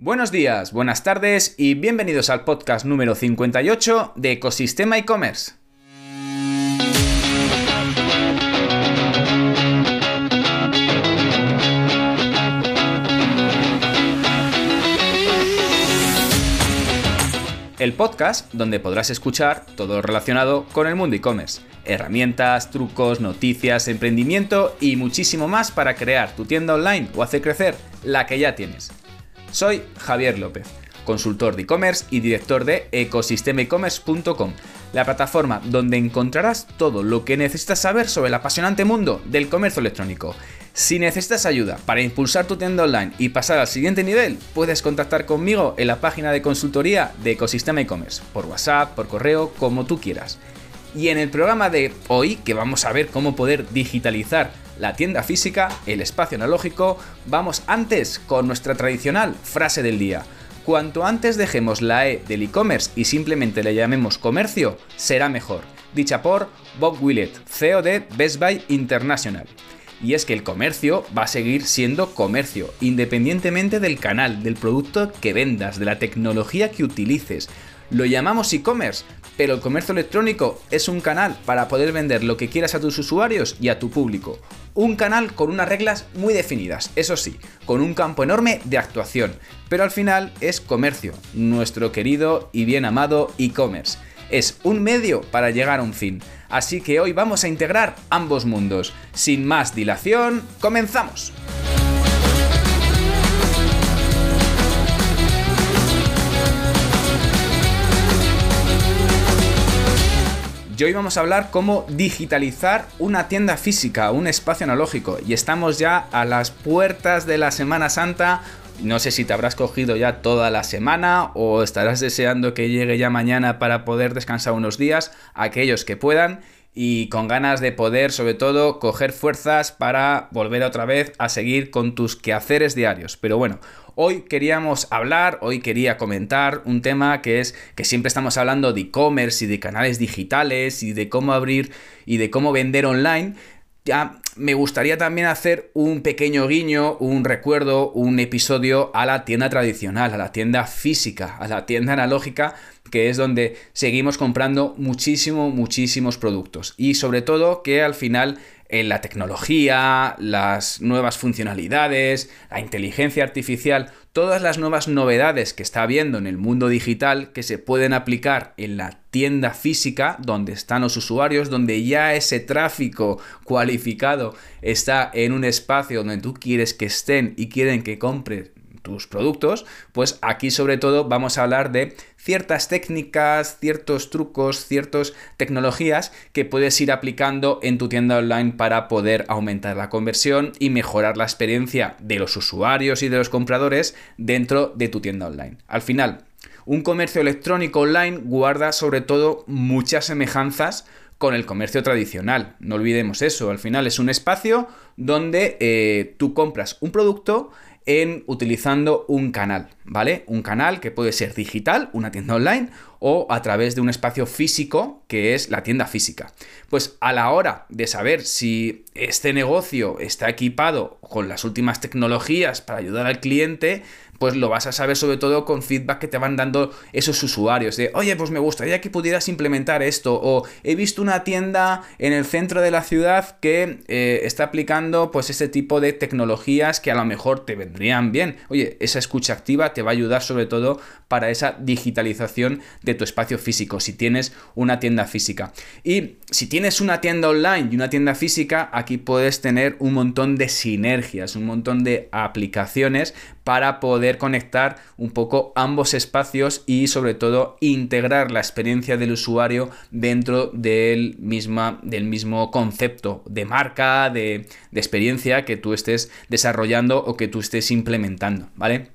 Buenos días, buenas tardes y bienvenidos al podcast número 58 de Ecosistema e-commerce. El podcast donde podrás escuchar todo lo relacionado con el mundo e-commerce, herramientas, trucos, noticias, emprendimiento y muchísimo más para crear tu tienda online o hacer crecer la que ya tienes. Soy Javier López, consultor de e-commerce y director de ecosistemaecommerce.com, la plataforma donde encontrarás todo lo que necesitas saber sobre el apasionante mundo del comercio electrónico. Si necesitas ayuda para impulsar tu tienda online y pasar al siguiente nivel, puedes contactar conmigo en la página de consultoría de Ecosistema e-commerce, por WhatsApp, por correo, como tú quieras. Y en el programa de hoy, que vamos a ver cómo poder digitalizar la tienda física, el espacio analógico, vamos antes con nuestra tradicional frase del día. Cuanto antes dejemos la E del e-commerce y simplemente le llamemos comercio, será mejor. Dicha por Bob Willett, CEO de Best Buy International. Y es que el comercio va a seguir siendo comercio, independientemente del canal, del producto que vendas, de la tecnología que utilices. Lo llamamos e-commerce, pero el comercio electrónico es un canal para poder vender lo que quieras a tus usuarios y a tu público. Un canal con unas reglas muy definidas, eso sí, con un campo enorme de actuación. Pero al final es comercio, nuestro querido y bien amado e-commerce. Es un medio para llegar a un fin. Así que hoy vamos a integrar ambos mundos. Sin más dilación, comenzamos. Y hoy vamos a hablar cómo digitalizar una tienda física, un espacio analógico. Y estamos ya a las puertas de la Semana Santa. No sé si te habrás cogido ya toda la semana o estarás deseando que llegue ya mañana para poder descansar unos días, aquellos que puedan y con ganas de poder sobre todo coger fuerzas para volver otra vez a seguir con tus quehaceres diarios. Pero bueno, hoy queríamos hablar, hoy quería comentar un tema que es que siempre estamos hablando de e-commerce y de canales digitales y de cómo abrir y de cómo vender online, ya me gustaría también hacer un pequeño guiño, un recuerdo, un episodio a la tienda tradicional, a la tienda física, a la tienda analógica, que es donde seguimos comprando muchísimo, muchísimos productos. Y sobre todo que al final en la tecnología, las nuevas funcionalidades, la inteligencia artificial, todas las nuevas novedades que está habiendo en el mundo digital que se pueden aplicar en la tienda física donde están los usuarios, donde ya ese tráfico cualificado está en un espacio donde tú quieres que estén y quieren que compres tus productos, pues aquí sobre todo vamos a hablar de ciertas técnicas, ciertos trucos, ciertas tecnologías que puedes ir aplicando en tu tienda online para poder aumentar la conversión y mejorar la experiencia de los usuarios y de los compradores dentro de tu tienda online. Al final, un comercio electrónico online guarda sobre todo muchas semejanzas con el comercio tradicional. No olvidemos eso, al final es un espacio donde eh, tú compras un producto en utilizando un canal, ¿vale? Un canal que puede ser digital, una tienda online, o a través de un espacio físico que es la tienda física. Pues a la hora de saber si este negocio está equipado con las últimas tecnologías para ayudar al cliente, pues lo vas a saber sobre todo con feedback que te van dando esos usuarios de, oye, pues me gustaría que pudieras implementar esto, o he visto una tienda en el centro de la ciudad que eh, está aplicando pues este tipo de tecnologías que a lo mejor te vendrían bien. Oye, esa escucha activa te va a ayudar sobre todo para esa digitalización de tu espacio físico, si tienes una tienda física. Y si tienes una tienda online y una tienda física, aquí puedes tener un montón de sinergias, un montón de aplicaciones para poder conectar un poco ambos espacios y sobre todo integrar la experiencia del usuario dentro del, misma, del mismo concepto de marca, de, de experiencia que tú estés desarrollando o que tú estés implementando, ¿vale?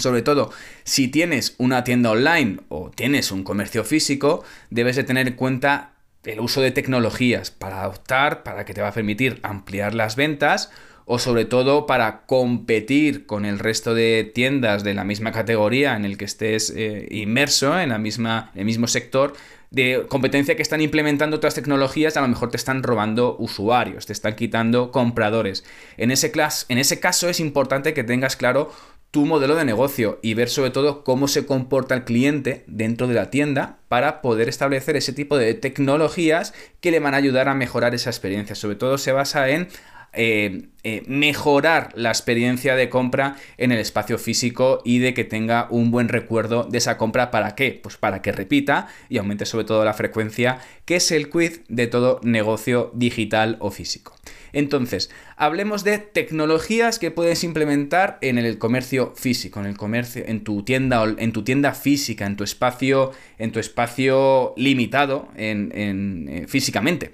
Sobre todo, si tienes una tienda online o tienes un comercio físico, debes de tener en cuenta el uso de tecnologías para adoptar, para que te va a permitir ampliar las ventas o sobre todo para competir con el resto de tiendas de la misma categoría en el que estés eh, inmerso, en, la misma, el mismo sector, de competencia que están implementando otras tecnologías, a lo mejor te están robando usuarios, te están quitando compradores. En ese, en ese caso es importante que tengas claro tu modelo de negocio y ver sobre todo cómo se comporta el cliente dentro de la tienda para poder establecer ese tipo de tecnologías que le van a ayudar a mejorar esa experiencia. Sobre todo se basa en eh, eh, mejorar la experiencia de compra en el espacio físico y de que tenga un buen recuerdo de esa compra. ¿Para qué? Pues para que repita y aumente sobre todo la frecuencia, que es el quiz de todo negocio digital o físico. Entonces, hablemos de tecnologías que puedes implementar en el comercio físico, en el comercio, en tu tienda, en tu tienda física, en tu espacio, en tu espacio limitado eh, físicamente.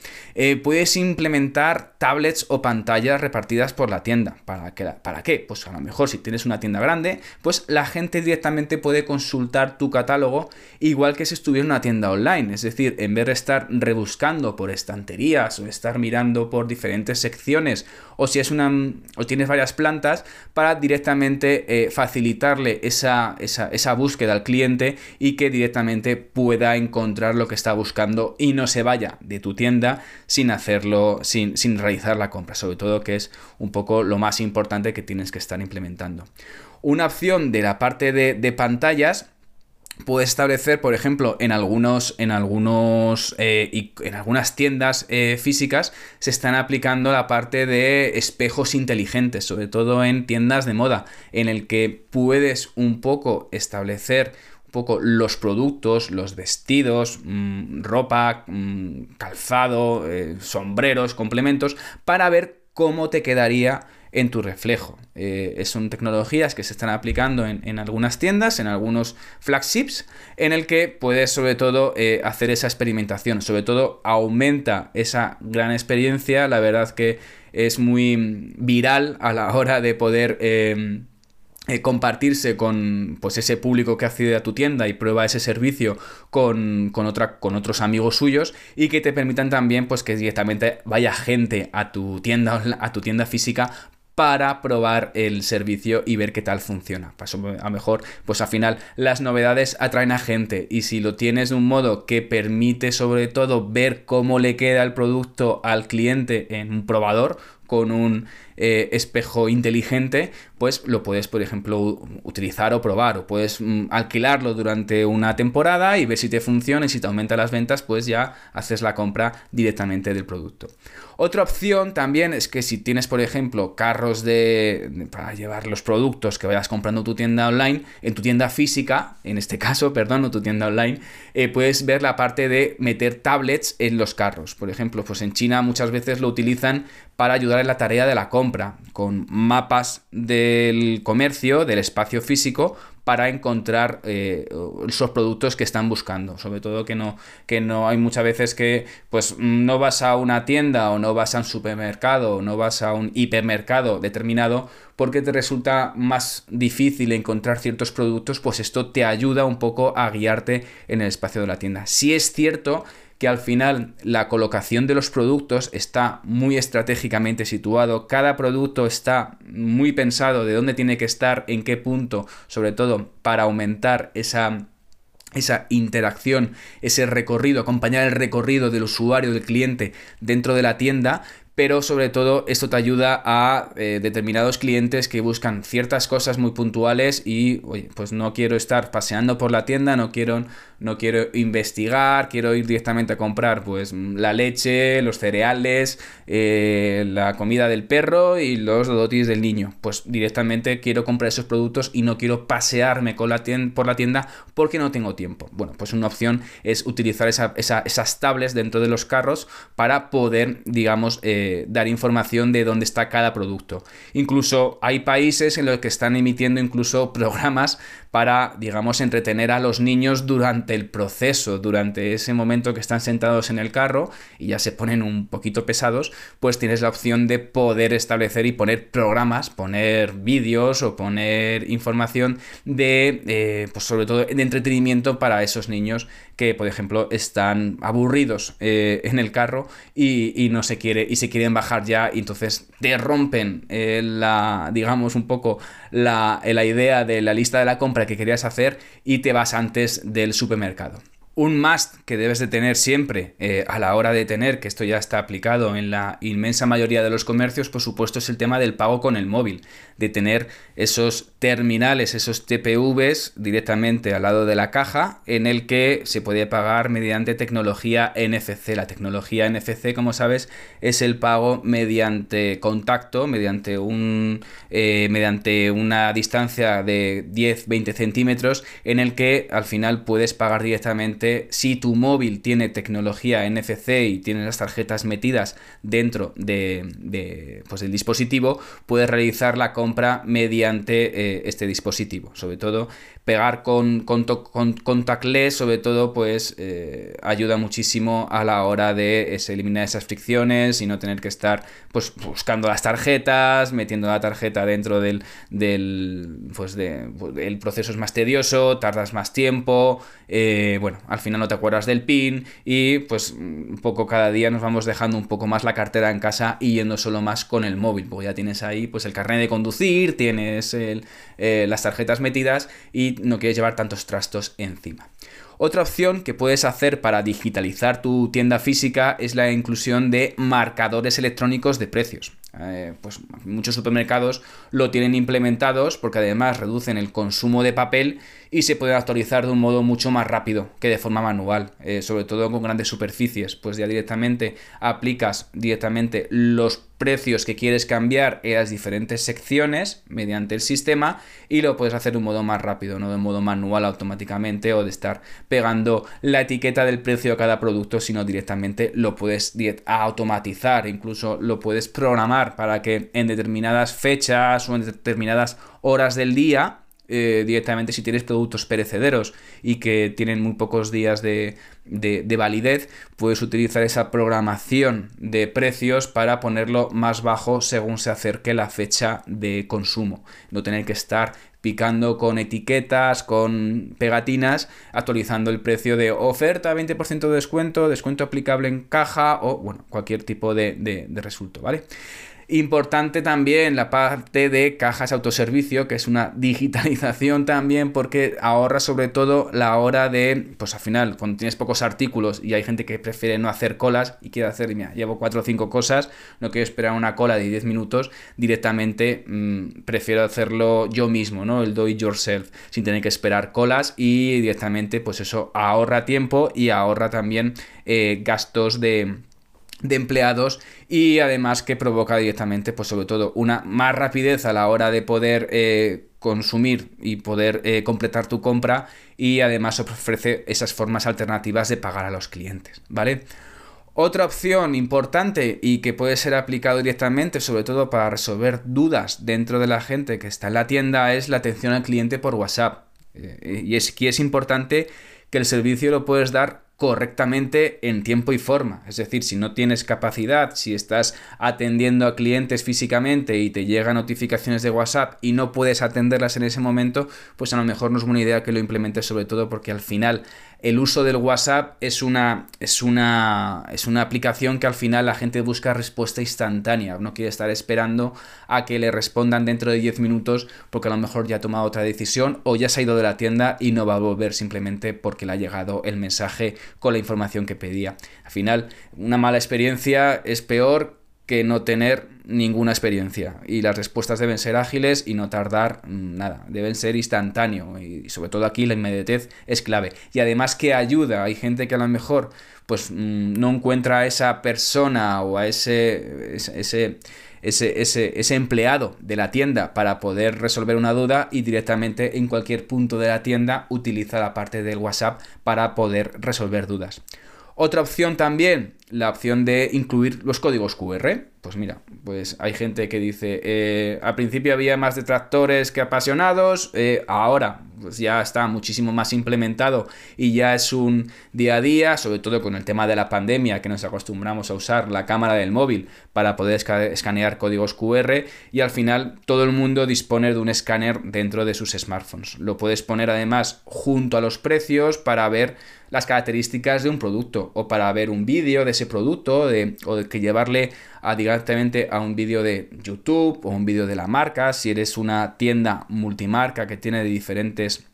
puedes implementar tablets o pantallas repartidas por la tienda. ¿Para? ¿Para qué? Pues a lo mejor si tienes una tienda grande, pues la gente directamente puede consultar tu catálogo igual que si estuviera en una tienda online. Es decir, en vez de estar rebuscando por estanterías o estar mirando por diferentes secciones o si es una o tienes varias plantas para directamente eh, facilitarle esa, esa, esa búsqueda al cliente y que directamente pueda encontrar lo que está buscando y no se vaya de tu tienda sin hacerlo, sin, sin realizar la compra. Sobre todo que es un poco lo más importante que tienes que estar implementando. Una opción de la parte de, pantallas puedes establecer, por ejemplo, en algunos, en algunos eh, en algunas tiendas eh, físicas se están aplicando la parte de espejos inteligentes, sobre todo en tiendas de moda, en el que puedes un poco establecer un poco los productos, los vestidos, mm, ropa, mm, calzado, eh, sombreros, complementos, para ver cómo te quedaría en tu reflejo. Eh, son tecnologías que se están aplicando en, algunas tiendas, en algunos flagships, en el que puedes sobre todo eh, hacer esa experimentación. Sobre todo aumenta esa gran experiencia. La verdad que es muy viral a la hora de poder... Eh, eh, compartirse con pues ese público que accede a tu tienda y prueba ese servicio con, otra, con otros amigos suyos y que te permitan también pues que directamente vaya gente a tu tienda a tu tienda física para probar el servicio y ver qué tal funciona. Paso a lo mejor, pues al final las novedades atraen a gente y si lo tienes de un modo que permite sobre todo ver cómo le queda el producto al cliente en un probador, con un eh, espejo inteligente, pues lo puedes, por ejemplo, utilizar o probar, o puedes mm, alquilarlo durante una temporada y ver si te funciona y si te aumenta las ventas, pues ya haces la compra directamente del producto. Otra opción también es que si tienes, por ejemplo, carros de, para llevar los productos que vayas comprando en tu tienda online, en tu tienda física, en este caso, perdón, no tu tienda online, eh, puedes ver la parte de meter tablets en los carros. Por ejemplo, pues en China muchas veces lo utilizan para ayudar en la tarea de la compra, con mapas del comercio, del espacio físico, para encontrar eh, esos productos que están buscando. Sobre todo que no, que no hay muchas veces que pues no vas a una tienda o no vas a un supermercado o no vas a un hipermercado determinado porque te resulta más difícil encontrar ciertos productos, pues esto te ayuda un poco a guiarte en el espacio de la tienda. Si es cierto que al final la colocación de los productos está muy estratégicamente situado, cada producto está muy pensado de dónde tiene que estar, en qué punto, sobre todo para aumentar esa esa interacción, ese recorrido, acompañar el recorrido del usuario, del cliente dentro de la tienda, pero sobre todo esto te ayuda a eh, determinados clientes que buscan ciertas cosas muy puntuales y, oye, pues no quiero estar paseando por la tienda, no quiero, no quiero investigar, quiero ir directamente a comprar pues la leche, los cereales, eh, la comida del perro y los dotis del niño. Pues directamente quiero comprar esos productos y no quiero pasearme con la por la tienda porque no tengo tiempo. Bueno, pues una opción es utilizar esas tablets dentro de los carros para poder, digamos, eh, dar información de dónde está cada producto. Incluso hay países en los que están emitiendo incluso programas para, digamos, entretener a los niños durante el proceso, durante ese momento que están sentados en el carro y ya se ponen un poquito pesados, pues tienes la opción de poder establecer y poner programas, poner vídeos o poner información de, eh, pues sobre todo de entretenimiento para esos niños que, por ejemplo, están aburridos eh, en el carro y, no se quiere y se quieren bajar ya y entonces te rompen eh, la, digamos, un poco la, la idea de la lista de la compra que querías hacer y te vas antes del supermercado. Un must que debes de tener siempre eh, a la hora de tener, que esto ya está aplicado en la inmensa mayoría de los comercios, por supuesto, es el tema del pago con el móvil, de tener esos terminales, esos TPVs directamente al lado de la caja, en el que se puede pagar mediante tecnología NFC. La tecnología NFC, como sabes, es el pago mediante contacto, mediante, un, eh, mediante una distancia de 10-20 centímetros, en el que al final puedes pagar directamente si tu móvil tiene tecnología NFC y tiene las tarjetas metidas dentro de, pues, del dispositivo, puedes realizar la compra mediante eh, este dispositivo. Sobre todo, pegar con, con, contactless, sobre todo, pues eh, ayuda muchísimo a la hora de eliminar esas fricciones y no tener que estar pues, buscando las tarjetas, metiendo la tarjeta dentro del, del pues, pues, el proceso es más tedioso, tardas más tiempo, eh, bueno, final no te acuerdas del PIN y pues un poco cada día nos vamos dejando un poco más la cartera en casa y yendo solo más con el móvil, porque ya tienes ahí pues el carnet de conducir, tienes eh, las tarjetas metidas y no quieres llevar tantos trastos encima. Otra opción que puedes hacer para digitalizar tu tienda física es la inclusión de marcadores electrónicos de precios. Eh, pues muchos supermercados lo tienen implementados porque además reducen el consumo de papel y se puede actualizar de un modo mucho más rápido que de forma manual, eh, sobre todo con grandes superficies, pues ya directamente aplicas directamente los precios que quieres cambiar en las diferentes secciones mediante el sistema y lo puedes hacer de un modo más rápido, no de modo manual automáticamente o de estar pegando la etiqueta del precio a cada producto, sino directamente lo puedes automatizar, incluso lo puedes programar para que en determinadas fechas o en determinadas horas del día eh, directamente si tienes productos perecederos y que tienen muy pocos días de, validez, puedes utilizar esa programación de precios para ponerlo más bajo según se acerque la fecha de consumo. No tener que estar picando con etiquetas, con pegatinas, actualizando el precio de oferta, 20% de descuento, descuento aplicable en caja o bueno, cualquier tipo de, de resultado, ¿vale? Importante también la parte de cajas autoservicio, que es una digitalización también porque ahorra sobre todo la hora de, pues al final, cuando tienes pocos artículos y hay gente que prefiere no hacer colas y quiere hacer, mira, llevo cuatro o cinco cosas, no quiero esperar una cola de 10 minutos, directamente mm, prefiero hacerlo yo mismo, ¿no? El do it yourself, sin tener que esperar colas y directamente, pues eso ahorra tiempo y ahorra también eh, gastos de de empleados y además que provoca directamente pues sobre todo una más rapidez a la hora de poder eh, consumir y poder eh, completar tu compra y además ofrece esas formas alternativas de pagar a los clientes vale otra opción importante y que puede ser aplicado directamente, sobre todo para resolver dudas dentro de la gente que está en la tienda, es la atención al cliente por WhatsApp. Eh, y es que es importante que el servicio lo puedes dar correctamente en tiempo y forma. Es decir, si no tienes capacidad, si estás atendiendo a clientes físicamente y te llegan notificaciones de WhatsApp y no puedes atenderlas en ese momento, pues a lo mejor no es buena idea que lo implementes sobre todo porque al final el uso del WhatsApp es una, es una, es una aplicación que al final la gente busca respuesta instantánea, no quiere estar esperando a que le respondan dentro de 10 minutos porque a lo mejor ya ha tomado otra decisión o ya se ha ido de la tienda y no va a volver simplemente porque le ha llegado el mensaje con la información que pedía. Al final, una mala experiencia es peor que no tener ninguna experiencia. Y las respuestas deben ser ágiles y no tardar nada. Deben ser instantáneo. Y sobre todo aquí la inmediatez es clave. Y además que ayuda. Hay gente que a lo mejor pues mm, no encuentra a esa persona o a ese, ese, ese, ese, ese empleado de la tienda para poder resolver una duda y directamente en cualquier punto de la tienda utiliza la parte del WhatsApp para poder resolver dudas. Otra opción también, la opción de incluir los códigos QR. Pues mira, pues hay gente que dice, eh, al principio había más detractores que apasionados, eh, ahora pues ya está muchísimo más implementado y ya es un día a día, sobre todo con el tema de la pandemia, que nos acostumbramos a usar la cámara del móvil para poder escanear códigos QR y al final todo el mundo dispone de un escáner dentro de sus smartphones. Lo puedes poner además junto a los precios para ver las características de un producto o para ver un vídeo de ese producto o de que llevarle a, directamente a un vídeo de YouTube o un vídeo de la marca si eres una tienda multimarca que tiene diferentes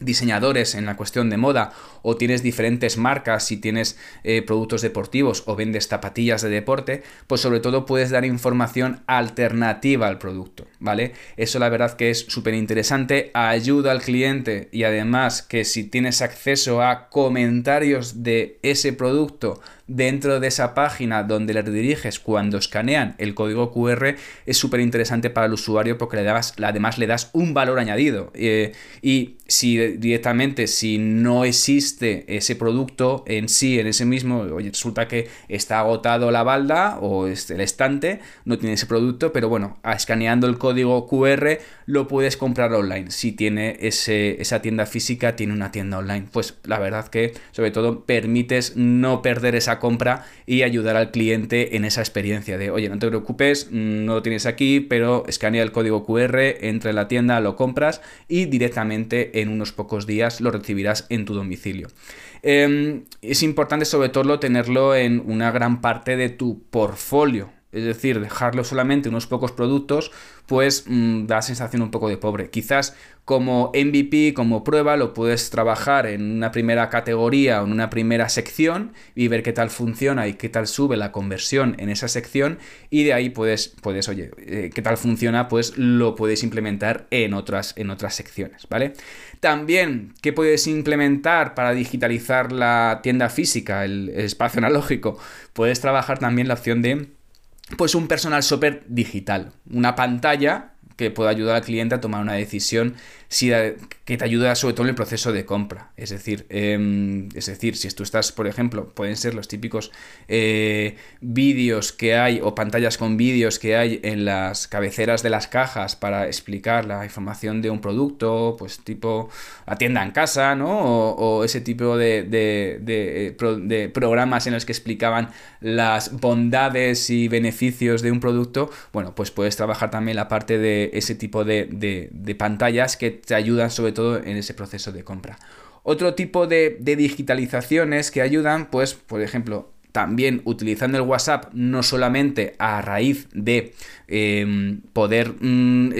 diseñadores en la cuestión de moda o tienes diferentes marcas si tienes eh, productos deportivos o vendes zapatillas de deporte, pues sobre todo puedes dar información alternativa al producto, ¿vale? Eso la verdad que es súper interesante, ayuda al cliente y además que si tienes acceso a comentarios de ese producto dentro de esa página donde le rediriges cuando escanean el código QR es súper interesante para el usuario porque le das, además le das un valor añadido. Eh, y si directamente, si no existe ese producto en sí, en ese mismo, oye, resulta que está agotado la balda o el estante, no tiene ese producto, pero bueno, escaneando el código QR lo puedes comprar online. Si tiene ese, esa tienda física, tiene una tienda online. Pues la verdad que sobre todo permites no perder esa compra y ayudar al cliente en esa experiencia de, oye, no te preocupes, no lo tienes aquí, pero escanea el código QR, entra en la tienda, lo compras y directamente en unos pocos días lo recibirás en tu domicilio. Em, es importante sobre todo tenerlo en una gran parte de tu portfolio. Es decir, dejarlo solamente unos pocos productos, pues mm, da sensación un poco de pobre. Quizás como MVP, como prueba, lo puedes trabajar en una primera categoría o en una primera sección y ver qué tal funciona y qué tal sube la conversión en esa sección y de ahí puedes, puedes oye, eh, qué tal funciona, pues lo puedes implementar en otras, en otras secciones, ¿vale? También, ¿qué puedes implementar para digitalizar la tienda física, el espacio analógico? Puedes trabajar también la opción de pues un personal shopper digital, una pantalla que pueda ayudar al cliente a tomar una decisión si, que te ayuda sobre todo en el proceso de compra. Es decir, em, es decir, si tú estás, por ejemplo, pueden ser los típicos eh, vídeos que hay o pantallas con vídeos que hay en las cabeceras de las cajas para explicar la información de un producto, pues tipo la tienda en casa, ¿no? O, ese tipo de, de, de, programas en los que explicaban las bondades y beneficios de un producto, bueno, pues puedes trabajar también la parte de ese tipo de pantallas que te ayudan sobre todo en ese proceso de compra. Otro tipo de, digitalizaciones que ayudan, pues, por ejemplo, también utilizando el WhatsApp no solamente a raíz de em, poder, mm,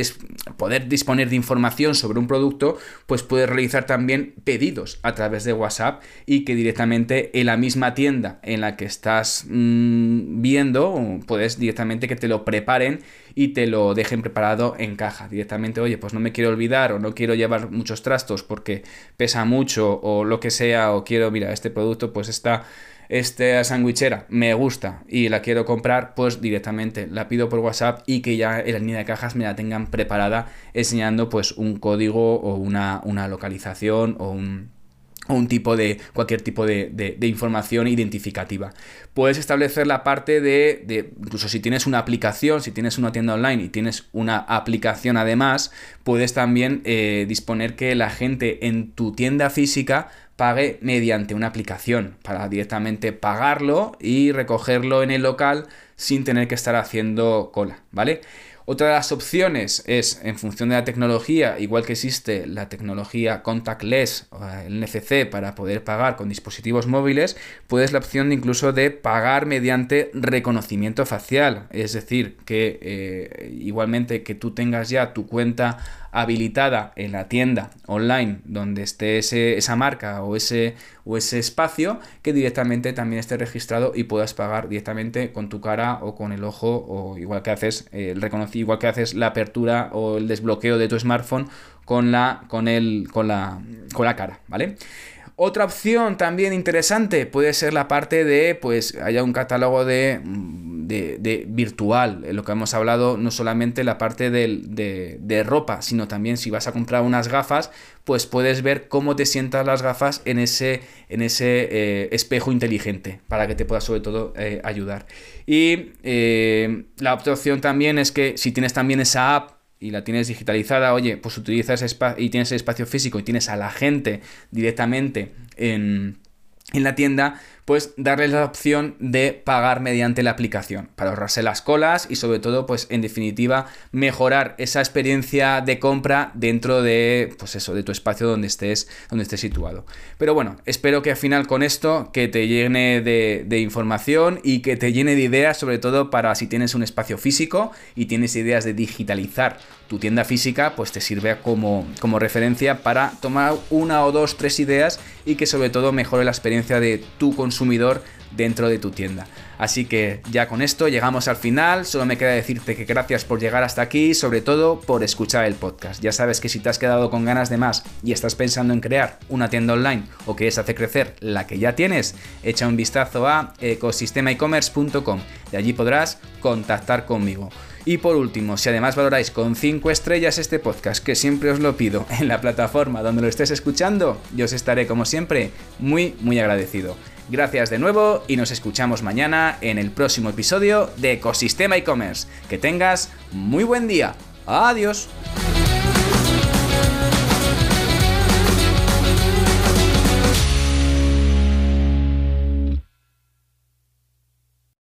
poder disponer de información sobre un producto, pues puedes realizar también pedidos a través de WhatsApp y que directamente en la misma tienda en la que estás mm, viendo, puedes directamente que te lo preparen y te lo dejen preparado en caja. Directamente, oye, pues no me quiero olvidar o no quiero llevar muchos trastos porque pesa mucho o lo que sea, o quiero, mira, este producto pues está esta sandwichera me gusta y la quiero comprar, pues directamente la pido por WhatsApp y que ya en la línea de cajas me la tengan preparada enseñando pues un código o una, una localización o un, un tipo de cualquier tipo de, información identificativa. Puedes establecer la parte de, incluso si tienes una aplicación, si tienes una tienda online y tienes una aplicación además, puedes también eh, disponer que la gente en tu tienda física pague mediante una aplicación para directamente pagarlo y recogerlo en el local sin tener que estar haciendo cola, ¿vale? Otra de las opciones es, en función de la tecnología, igual que existe la tecnología contactless, el NFC, para poder pagar con dispositivos móviles, puedes la opción de incluso de pagar mediante reconocimiento facial. Es decir, que eh, igualmente que tú tengas ya tu cuenta habilitada en la tienda online donde esté esa marca o ese, o ese espacio que directamente también esté registrado y puedas pagar directamente con tu cara o con el ojo o igual que haces el igual que haces la apertura o el desbloqueo de tu smartphone con la con el con la con la cara, ¿vale? Otra opción también interesante puede ser la parte de, pues, haya un catálogo de, de, virtual, en lo que hemos hablado, no solamente la parte de, de, ropa, sino también si vas a comprar unas gafas, pues puedes ver cómo te sientas las gafas en ese, en ese eh, espejo inteligente, para que te pueda sobre todo eh, ayudar. Y eh, la otra opción también es que si tienes también esa app, y la tienes digitalizada, oye, pues utilizas espacio y tienes el espacio físico y tienes a la gente directamente en, en la tienda, pues darles la opción de pagar mediante la aplicación para ahorrarse las colas y sobre todo pues en definitiva mejorar esa experiencia de compra dentro de pues eso de tu espacio donde estés donde estés situado. Pero bueno espero que al final con esto que te llene de, de información y que te llene de ideas sobre todo para si tienes un espacio físico y tienes ideas de digitalizar tu tienda física pues te sirve como, como referencia para tomar una o dos, tres ideas y que sobre todo mejore la experiencia de tu consumidor dentro de tu tienda. Así que ya con esto llegamos al final, solo me queda decirte que gracias por llegar hasta aquí y sobre todo por escuchar el podcast. Ya sabes que si te has quedado con ganas de más y estás pensando en crear una tienda online o quieres hacer crecer la que ya tienes, echa un vistazo a ecosistemaecommerce.com y allí podrás contactar conmigo. Y por último, si además valoráis con 5 estrellas este podcast, que siempre os lo pido en la plataforma donde lo estés escuchando, yo os estaré como siempre muy muy agradecido. Gracias de nuevo y nos escuchamos mañana en el próximo episodio de Ecosistema e-commerce. Que tengas muy buen día. Adiós.